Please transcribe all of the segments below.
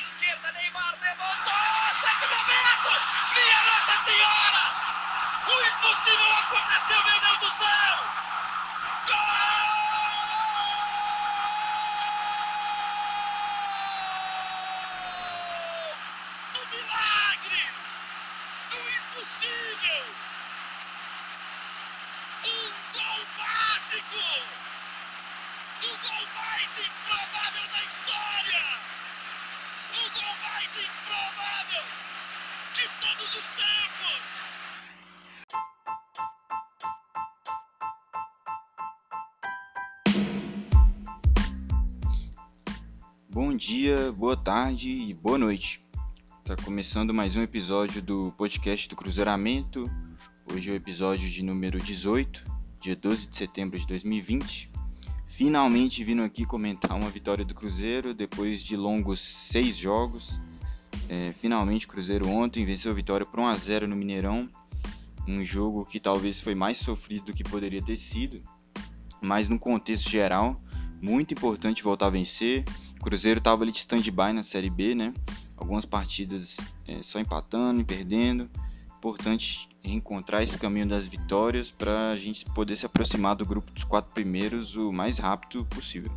esquerda, Neymar levantou, sete momento! Minha Nossa Senhora! O impossível aconteceu, meu Deus do céu! Gol! Do milagre! Do impossível! Um gol mágico! O gol mais improvável da história! O gol mais improvável de os tempos! Bom dia, boa tarde e boa noite. Tá começando mais um episódio do podcast do Cruzeiramento. Hoje é o episódio de número 18, dia 12 de setembro de 2020. Finalmente vindo aqui comentar uma vitória do Cruzeiro depois de longos seis jogos. É, finalmente Cruzeiro ontem venceu a vitória por 1 a 0 no Mineirão. Um jogo que talvez foi mais sofrido do que poderia ter sido, mas no contexto geral, muito importante voltar a vencer. O Cruzeiro estava ali de stand-by na Série B, né? Algumas partidas é, só empatando e perdendo. Importante reencontrar esse caminho das vitórias para a gente poder se aproximar do grupo dos quatro primeiros o mais rápido possível.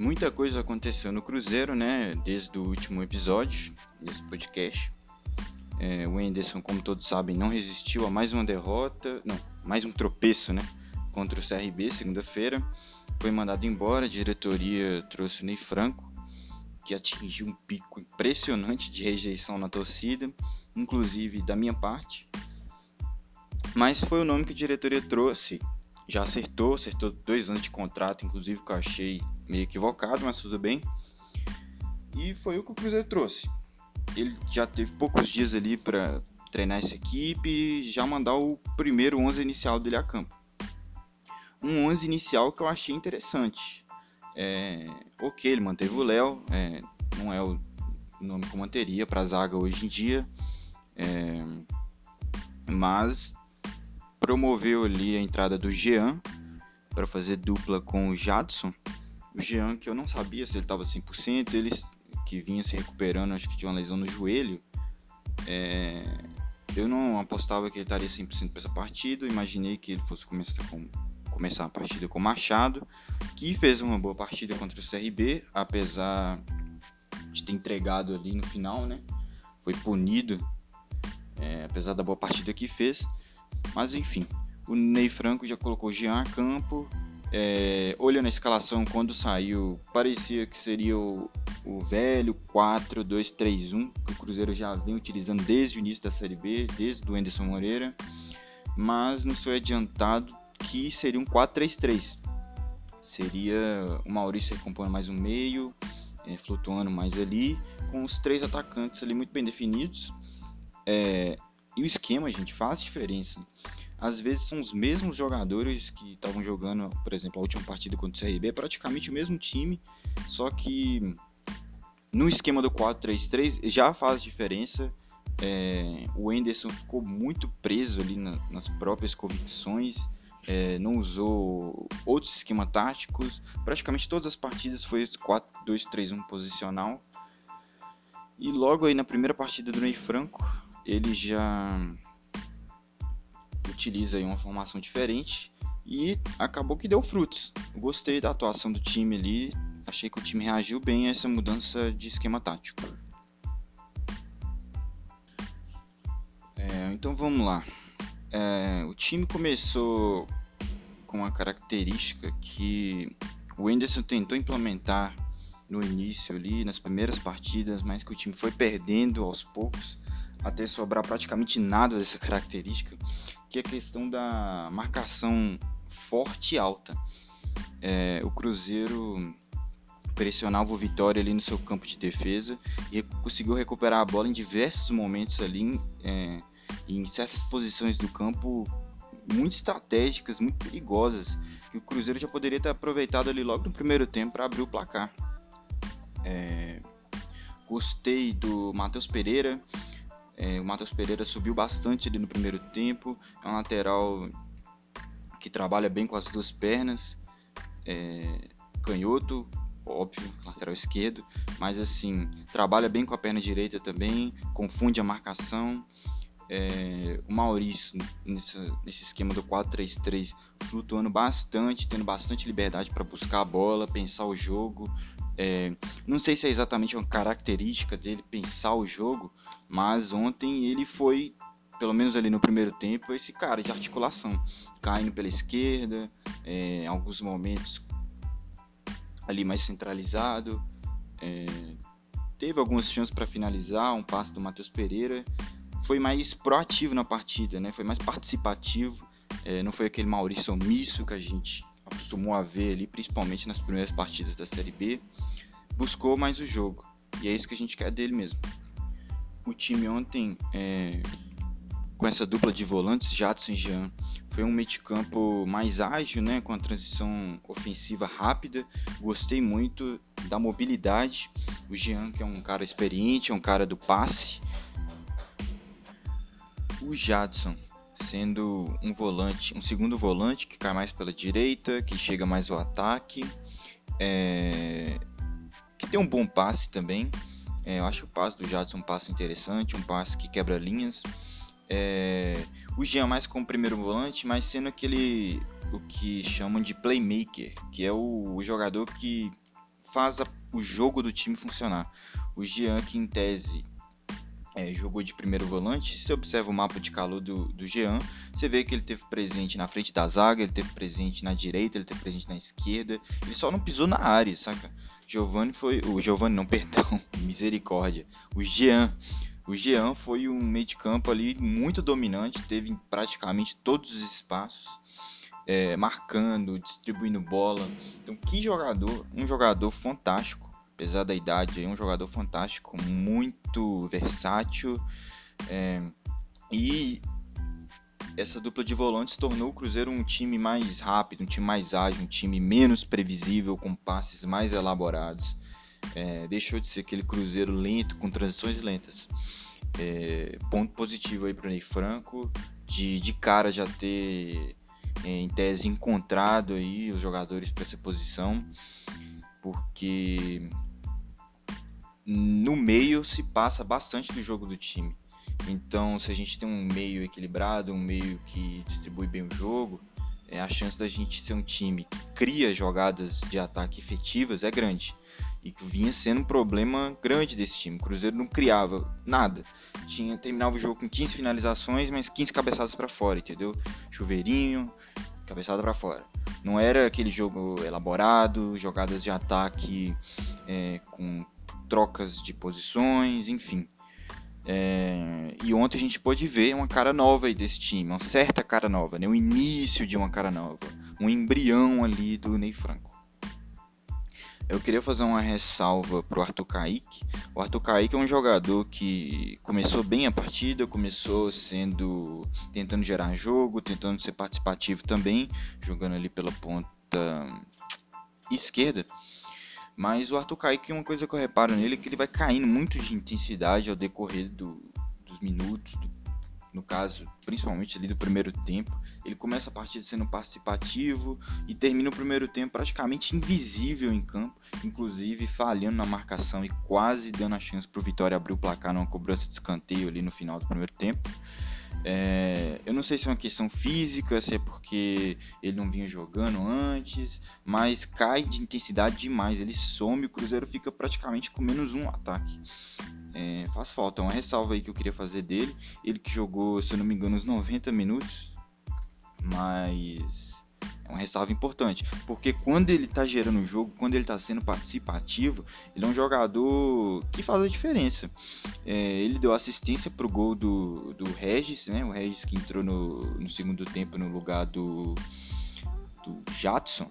Muita coisa aconteceu no Cruzeiro, né? Desde o último episódio desse podcast. É, o Enderson, como todos sabem, não resistiu a mais uma derrota, não, mais um tropeço, né? Contra o CRB, segunda-feira. Foi mandado embora, a diretoria trouxe o Ney Franco, que atingiu um pico impressionante de rejeição na torcida, inclusive da minha parte. Mas foi o nome que a diretoria trouxe. Já acertou, acertou dois anos de contrato, inclusive que eu achei meio equivocado, mas tudo bem. E foi o que o Cruzeiro trouxe ele já teve poucos dias ali para treinar essa equipe e já mandar o primeiro 11 inicial dele a campo. Um 11 inicial que eu achei interessante. É, ok, ele manteve o Léo, é, não é o nome que eu manteria para a zaga hoje em dia, é, mas promoveu ali a entrada do Jean para fazer dupla com o Jadson. O Jean, que eu não sabia se ele estava 100%, ele que vinha se recuperando, acho que tinha uma lesão no joelho. É, eu não apostava que ele estaria 100% para essa partida, imaginei que ele fosse começar, com, começar a partida com o Machado, que fez uma boa partida contra o CRB, apesar de ter entregado ali no final, né? Foi punido, é, apesar da boa partida que fez. Mas enfim, o Ney Franco já colocou Jean a campo, é, olhando a escalação quando saiu, parecia que seria o, o velho 4-2-3-1 que o Cruzeiro já vem utilizando desde o início da Série B, desde o Anderson Moreira, mas não foi adiantado que seria um 4-3-3. Seria o Maurício recompondo mais um meio, é, flutuando mais ali, com os três atacantes ali muito bem definidos. É, e o esquema, gente, faz diferença às vezes são os mesmos jogadores que estavam jogando, por exemplo, a última partida contra o CRB, é praticamente o mesmo time, só que no esquema do 4-3-3 já faz diferença. É, o Enderson ficou muito preso ali na, nas próprias convicções, é, não usou outros esquemas táticos. Praticamente todas as partidas foi 4-2-3-1 posicional. E logo aí na primeira partida do Ney Franco, ele já utiliza uma formação diferente e acabou que deu frutos. Gostei da atuação do time ali, achei que o time reagiu bem a essa mudança de esquema tático. É, então vamos lá. É, o time começou com uma característica que o Anderson tentou implementar no início ali, nas primeiras partidas, mas que o time foi perdendo aos poucos até sobrar praticamente nada dessa característica, que é a questão da marcação forte e alta. É, o Cruzeiro pressionava o Vitória ali no seu campo de defesa e conseguiu recuperar a bola em diversos momentos ali, é, em certas posições do campo muito estratégicas, muito perigosas, que o Cruzeiro já poderia ter aproveitado ali logo no primeiro tempo para abrir o placar. É, gostei do Matheus Pereira, é, o Matheus Pereira subiu bastante ali no primeiro tempo. É um lateral que trabalha bem com as duas pernas. É, canhoto, óbvio, lateral esquerdo, mas assim, trabalha bem com a perna direita também, confunde a marcação. É, o Maurício, nesse, nesse esquema do 4-3-3, flutuando bastante, tendo bastante liberdade para buscar a bola, pensar o jogo. É, não sei se é exatamente uma característica dele pensar o jogo, mas ontem ele foi, pelo menos ali no primeiro tempo, esse cara de articulação, caindo pela esquerda, é, em alguns momentos ali mais centralizado. É, teve algumas chances para finalizar, um passe do Matheus Pereira. Foi mais proativo na partida, né? Foi mais participativo. É, não foi aquele Maurício omisso que a gente acostumou a ver ali, principalmente nas primeiras partidas da Série B. Buscou mais o jogo. E é isso que a gente quer dele mesmo. O time ontem, é, com essa dupla de volantes, Jadson e Jean, foi um meio de campo mais ágil, né, com a transição ofensiva rápida. Gostei muito da mobilidade. O Jean, que é um cara experiente, é um cara do passe. O Jadson, sendo um volante, um segundo volante que cai mais pela direita, que chega mais ao ataque, é... que tem um bom passe também. É, eu acho o passe do Jadson um passe interessante, um passe que quebra linhas. É, o Jean mais como primeiro volante, mas sendo aquele o que chamam de playmaker, que é o, o jogador que faz a, o jogo do time funcionar. O Jean, que em tese é, jogou de primeiro volante, se você observa o mapa de calor do, do Jean, você vê que ele teve presente na frente da zaga, ele teve presente na direita, ele teve presente na esquerda, ele só não pisou na área, saca? Giovanni foi. O Giovanni não, perdão, misericórdia. O Jean o Jean foi um meio de campo ali muito dominante, teve praticamente todos os espaços, é, marcando, distribuindo bola. Então, que jogador, um jogador fantástico, apesar da idade, um jogador fantástico, muito versátil. É, e essa dupla de volantes tornou o Cruzeiro um time mais rápido, um time mais ágil, um time menos previsível, com passes mais elaborados. É, deixou de ser aquele Cruzeiro lento, com transições lentas. É, ponto positivo aí para o Ney Franco, de, de cara já ter, é, em tese, encontrado aí os jogadores para essa posição, porque no meio se passa bastante do jogo do time. Então, se a gente tem um meio equilibrado, um meio que distribui bem o jogo, é, a chance da gente ser um time que cria jogadas de ataque efetivas é grande. E que vinha sendo um problema grande desse time. O Cruzeiro não criava nada. Tinha terminava o jogo com 15 finalizações, mas 15 cabeçadas para fora, entendeu? Chuveirinho, cabeçada para fora. Não era aquele jogo elaborado, jogadas de ataque é, com trocas de posições, enfim. É, e ontem a gente pôde ver uma cara nova aí desse time, uma certa cara nova, né? o início de uma cara nova, um embrião ali do Ney Franco. Eu queria fazer uma ressalva pro Arthur Kaique. O Arthur Kaique é um jogador que começou bem a partida, começou sendo tentando gerar jogo, tentando ser participativo também, jogando ali pela ponta esquerda. Mas o Arthur Kaique, uma coisa que eu reparo nele é que ele vai caindo muito de intensidade ao decorrer do, dos minutos, do no caso, principalmente ali do primeiro tempo. Ele começa a partida sendo participativo e termina o primeiro tempo praticamente invisível em campo, inclusive falhando na marcação e quase dando a chance para o Vitória abrir o placar numa cobrança de escanteio ali no final do primeiro tempo. É, eu não sei se é uma questão física, se é porque ele não vinha jogando antes, mas cai de intensidade demais. Ele some, o Cruzeiro fica praticamente com menos um ataque. É, faz falta, uma ressalva aí que eu queria fazer dele. Ele que jogou, se eu não me engano, uns 90 minutos, mas é uma ressalva importante, porque quando ele está gerando o jogo, quando ele está sendo participativo, ele é um jogador que faz a diferença. É, ele deu assistência para o gol do, do Regis, né? o Regis que entrou no, no segundo tempo no lugar do, do Jadson.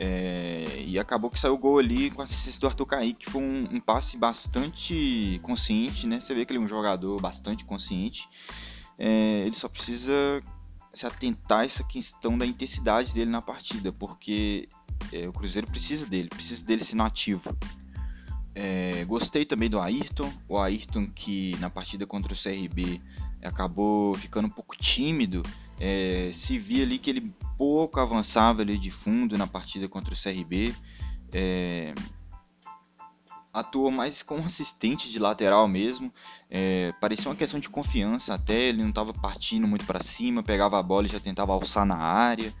É, e acabou que saiu o gol ali com a assistência do Arthur Kaique, que foi um, um, passe bastante consciente, né? Você vê que ele é um jogador bastante consciente. É, ele só precisa se atentar a essa questão da intensidade dele na partida, porque é, o Cruzeiro precisa dele, precisa dele sendo ativo. É, gostei também do Ayrton, o Ayrton que na partida contra o CRB acabou ficando um pouco tímido, é, se via ali que ele pouco avançava ali de fundo na partida contra o CRB, É, atuou mais como assistente de lateral mesmo. É, parecia uma questão de confiança até, ele não estava partindo muito para cima, pegava a bola e já tentava alçar na área.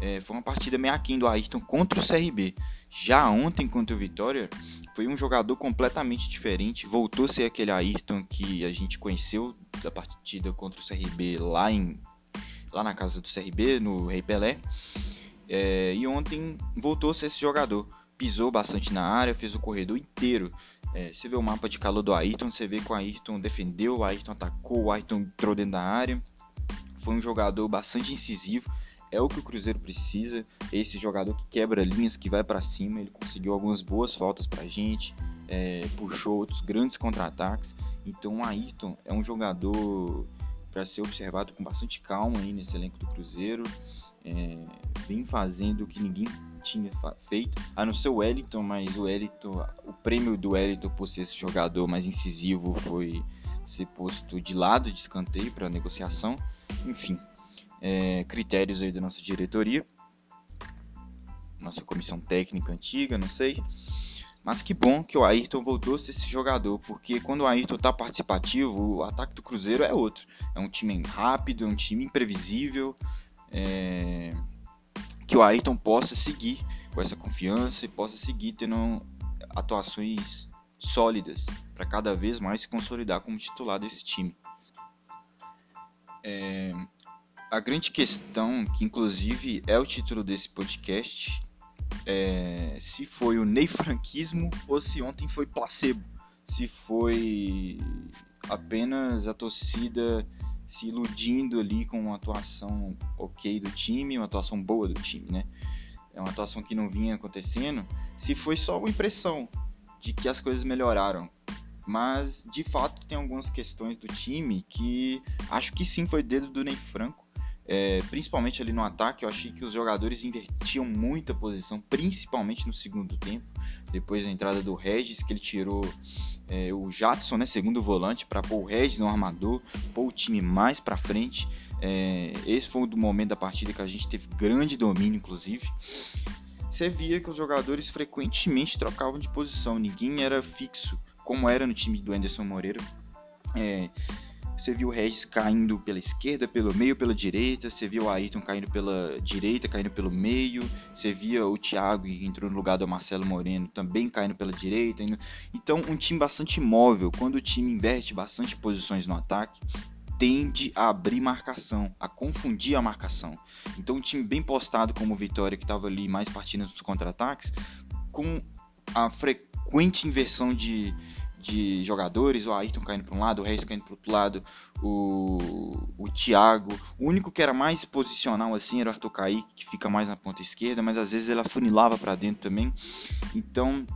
É, foi uma partida meio aquém do Ayrton contra o CRB. Já ontem contra o Vitória, foi um jogador completamente diferente. Voltou a ser aquele Ayrton que a gente conheceu da partida contra o CRB lá, em, lá na casa do CRB, no Rei Pelé. É, e ontem voltou a ser esse jogador pisou bastante na área, fez o corredor inteiro. É, você vê o mapa de calor do Ayrton, você vê que o Ayrton defendeu, o Ayrton atacou, o Ayrton entrou dentro da área. Foi um jogador bastante incisivo. É o que o Cruzeiro precisa. Esse jogador que quebra linhas, que vai para cima. Ele conseguiu algumas boas faltas pra gente. É, puxou outros grandes contra-ataques. Então o Ayrton é um jogador para ser observado com bastante calma aí nesse elenco do Cruzeiro. É, vem fazendo o que ninguém tinha feito, a não ser o Wellington, mas o Wellington, o prêmio do Wellington por ser esse jogador mais incisivo foi ser posto de lado de escanteio para negociação. Enfim, é, critérios aí da nossa diretoria, nossa comissão técnica antiga, não sei. Mas que bom que o Ayrton voltou a ser esse jogador, porque quando o Ayrton está participativo, o ataque do Cruzeiro é outro. É um time rápido, é um time imprevisível. É que o Ayrton possa seguir com essa confiança e possa seguir tendo atuações sólidas para cada vez mais se consolidar como titular desse time. É, a grande questão, que inclusive é o título desse podcast, é se foi o neifranquismo ou se ontem foi placebo, se foi apenas a torcida se iludindo ali com uma atuação ok do time, uma atuação boa do time, né? É uma atuação que não vinha acontecendo, se foi só uma impressão de que as coisas melhoraram. Mas, de fato, tem algumas questões do time que acho que sim foi dedo do Ney Franco. É, principalmente ali no ataque, eu achei que os jogadores invertiam muito a posição, principalmente no segundo tempo. Depois da entrada do Regis, que ele tirou é, o Jadson, né, segundo volante, para pôr o Regis no armador, pôr o time mais para frente. É, esse foi o momento da partida que a gente teve grande domínio, inclusive. Você via que os jogadores frequentemente trocavam de posição, ninguém era fixo, como era no time do Anderson Moreira. É, você viu o Regis caindo pela esquerda, pelo meio, pela direita. Você viu o Ayrton caindo pela direita, caindo pelo meio. Você via o Thiago, que entrou no lugar do Marcelo Moreno, também caindo pela direita. Então, um time bastante móvel. Quando o time inverte bastante posições no ataque, tende a abrir marcação, a confundir a marcação. Então, um time bem postado como o Vitória, que estava ali mais partindo dos contra-ataques, com a frequente inversão de, de jogadores, o Ayrton caindo para um lado, o Reis caindo para outro lado, o, o Thiago. O único que era mais posicional assim era o Arthur Kaique, que fica mais na ponta esquerda, mas às vezes ele afunilava para dentro também. Então,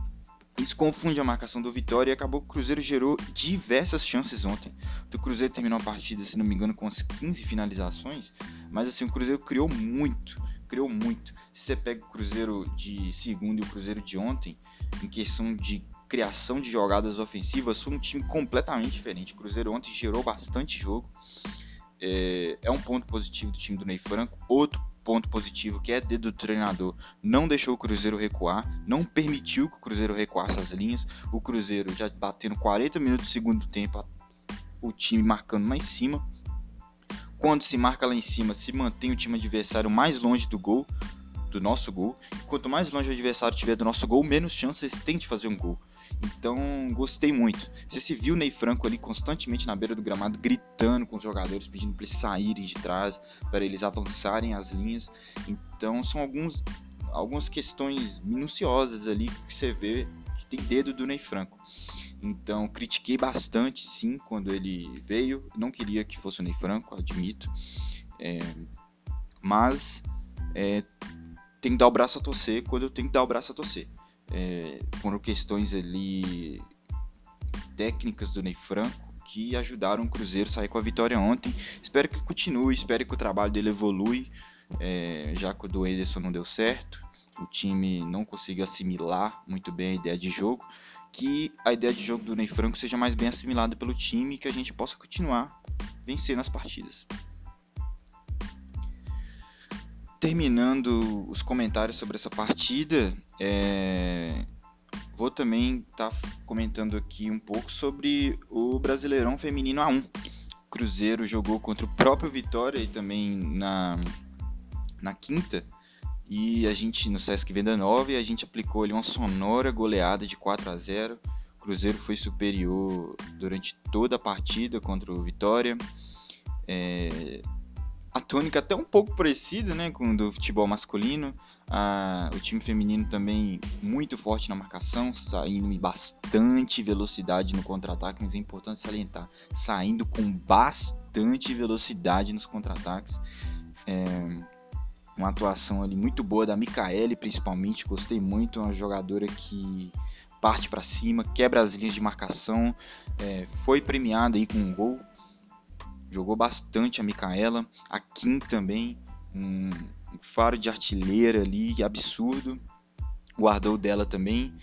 isso confunde a marcação do Vitória e acabou que o Cruzeiro gerou diversas chances ontem. O Cruzeiro terminou a partida, se não me engano, com as 15 finalizações, mas assim, o Cruzeiro criou muito, criou muito. Se você pega o Cruzeiro de segunda e o Cruzeiro de ontem, em questão de criação de jogadas ofensivas, foi um time completamente diferente. O Cruzeiro ontem gerou bastante jogo. É, é um ponto positivo do time do Ney Franco. Outro ponto positivo que é dedo do treinador, não deixou o Cruzeiro recuar, não permitiu que o Cruzeiro recuasse as linhas. O Cruzeiro já batendo 40 minutos do segundo tempo, o time marcando lá em cima. Quando se marca lá em cima, se mantém o time adversário mais longe do gol, do nosso gol. Quanto mais longe o adversário tiver do nosso gol, menos chances tem de fazer um gol. Então, gostei muito. Você se viu o Ney Franco ali constantemente na beira do gramado, gritando com os jogadores, pedindo para eles saírem de trás, para eles avançarem as linhas. Então, são alguns, algumas questões minuciosas ali que você vê que tem dedo do Ney Franco. Então, critiquei bastante, sim, quando ele veio. Não queria que fosse o Ney Franco, admito. É, mas é, tem que dar o braço a torcer quando eu tenho que dar o braço a torcer é, foram questões ali técnicas do Ney Franco que ajudaram o Cruzeiro a sair com a vitória ontem. Espero que continue, espero que o trabalho dele evolui, é, já que o do Ederson não deu certo, o time não conseguiu assimilar muito bem a ideia de jogo, que a ideia de jogo do Ney Franco seja mais bem assimilada pelo time e que a gente possa continuar vencendo as partidas. Terminando os comentários sobre essa partida, É... Vou também estar tá comentando aqui um pouco sobre o Brasileirão Feminino A1. O Cruzeiro jogou contra o próprio Vitória e também na, na quinta. E a gente, no Sesc Venda 9, a gente aplicou ali uma sonora goleada de 4 a 0 O Cruzeiro foi superior durante toda a partida contra o Vitória. É, a tônica até um pouco parecida né, com do futebol masculino. Ah, o time feminino também muito forte na marcação, saindo bastante velocidade no contra-ataque, mas é importante salientar, saindo com bastante velocidade nos contra-ataques. É, uma atuação ali muito boa da Micaele, principalmente, gostei muito, uma jogadora que parte para cima, quebra as linhas de marcação, é, foi premiada aí com um gol jogou bastante a Micaela, a Kim também, um, faro de artilheira ali, absurdo, guardou dela também.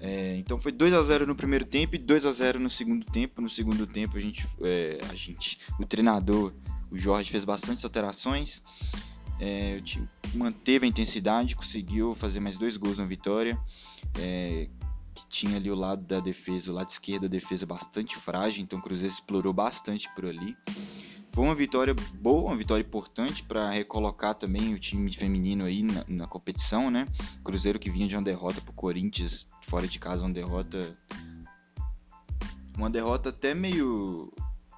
É, então foi 2 a 0 no primeiro tempo e 2 a 0 no segundo tempo. No segundo tempo a gente, é, a gente, o treinador, o Jorge fez bastantes alterações. É, o time manteve a intensidade, conseguiu fazer mais dois gols na vitória. É, que tinha ali o lado da defesa, o lado esquerdo da defesa bastante frágil, então o Cruzeiro explorou bastante por ali. Foi uma vitória boa, uma vitória importante para recolocar também o time feminino aí na, na, competição, né? Cruzeiro que vinha de uma derrota pro Corinthians, fora de casa, uma derrota. Uma derrota até meio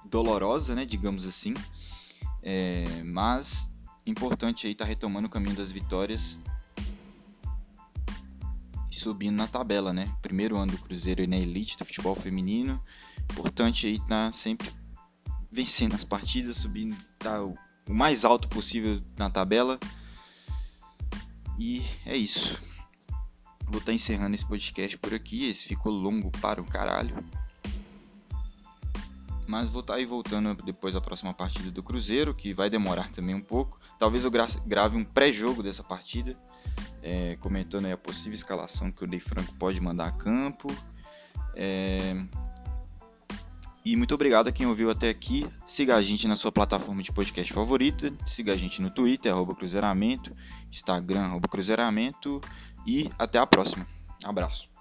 dolorosa, né? Digamos assim. É, mas importante aí tá retomando o caminho das vitórias subindo na tabela, né? Primeiro ano do Cruzeiro aí na elite do futebol feminino. Importante aí estar tá sempre vencendo as partidas, subindo tá o mais alto possível na tabela. E é isso. Vou estar tá encerrando esse podcast por aqui. Esse ficou longo para o caralho. Mas vou estar tá aí voltando depois da próxima partida do Cruzeiro, que vai demorar também um pouco. Talvez eu grave um pré-jogo dessa partida é, comentando a possível escalação que o Ney Franco pode mandar a campo. É... E muito obrigado a quem ouviu até aqui. Siga a gente na sua plataforma de podcast favorita. Siga a gente no Twitter, arroba Cruzeiramento, Instagram, arroba Cruzeiramento. E até a próxima. Abraço.